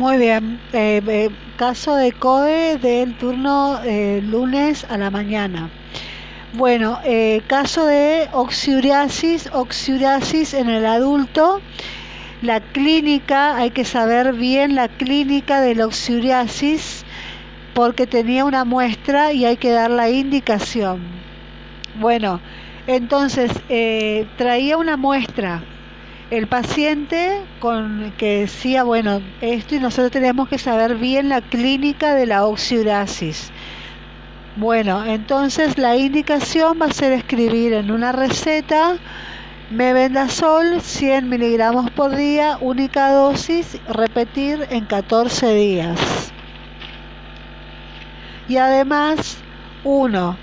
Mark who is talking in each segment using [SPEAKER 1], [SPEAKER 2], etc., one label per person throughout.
[SPEAKER 1] Muy bien, eh, eh, caso de COE del turno eh, lunes a la mañana. Bueno, caso de oxiuriasis, oxiuriasis en el adulto. La clínica, hay que saber bien la clínica de la oxiuriasis porque tenía una muestra y hay que dar la indicación. Bueno, entonces traía una muestra el paciente con que decía, bueno, esto y nosotros tenemos que saber bien la clínica de la oxiurasis. Bueno, entonces la indicación va a ser escribir en una receta mebendazol 100 miligramos por día, única dosis, repetir en 14 días. Y además, uno,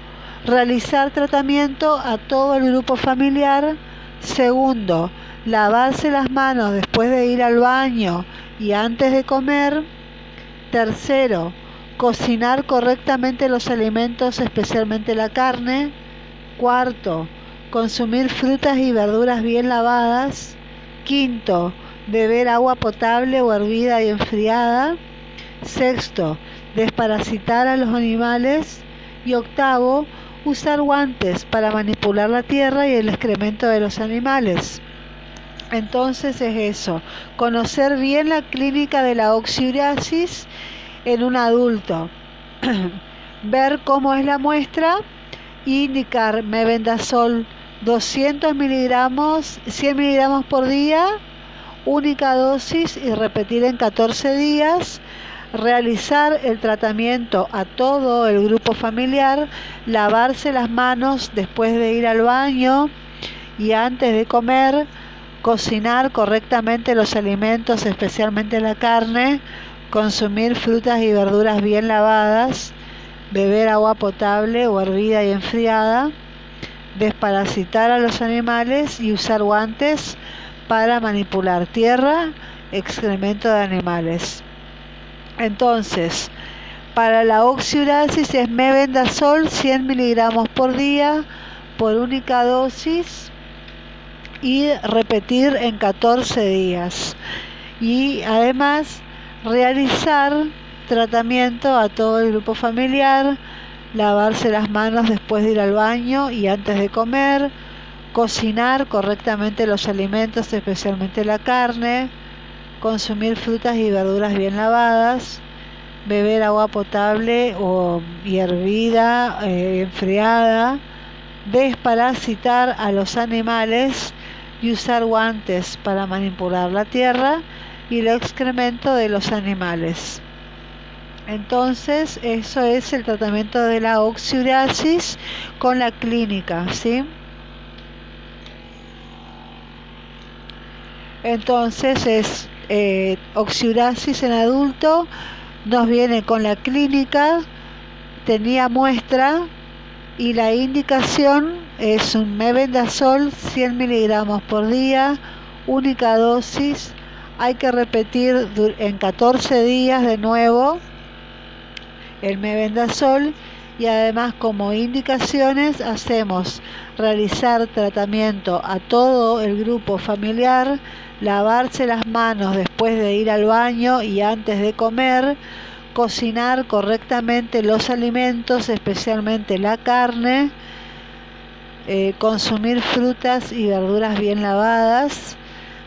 [SPEAKER 1] realizar tratamiento a todo el grupo familiar. Segundo, lavarse las manos después de ir al baño y antes de comer. Tercero, cocinar correctamente los alimentos, especialmente la carne. Cuarto, consumir frutas y verduras bien lavadas. Quinto, beber agua potable o hervida y enfriada. Sexto, desparasitar a los animales. Y octavo, usar guantes para manipular la tierra y el excremento de los animales. Entonces es eso, conocer bien la clínica de la oxiurasis en un adulto, ver cómo es la muestra indicar mebendazol 200 miligramos, 100 miligramos por día, única dosis y repetir en 14 días, realizar el tratamiento a todo el grupo familiar, lavarse las manos después de ir al baño y antes de comer, cocinar correctamente los alimentos, especialmente la carne, consumir frutas y verduras bien lavadas, beber agua potable o hervida y enfriada, desparasitar a los animales y usar guantes para manipular tierra, excremento de animales. Entonces, para la oxiurasis es mebendazol 100 miligramos por día por única dosis y repetir en 14 días. Y además realizar tratamiento a todo el grupo familiar, lavarse las manos después de ir al baño y antes de comer, cocinar correctamente los alimentos, especialmente la carne, consumir frutas y verduras bien lavadas, beber agua potable o hervida, eh, enfriada, desparasitar a los animales y usar guantes para manipular la tierra y el excremento de los animales. Entonces, eso es el tratamiento de la oxiurasis con la clínica, ¿sí? Entonces es eh, en adulto, nos viene con la clínica, tenía muestra y la indicación es un mebendazol 100 miligramos por día, única dosis. Hay que repetir en 14 días de nuevo el mebendazol y además como indicaciones hacemos realizar tratamiento a todo el grupo familiar, lavarse las manos después de ir al baño y antes de comer, cocinar correctamente los alimentos, especialmente la carne, eh, consumir frutas y verduras bien lavadas,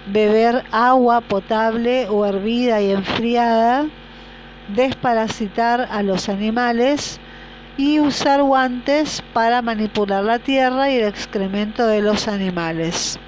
[SPEAKER 1] beber agua potable o hervida y enfriada, desparasitar a los animales y usar guantes para manipular la tierra y el excremento de los animales.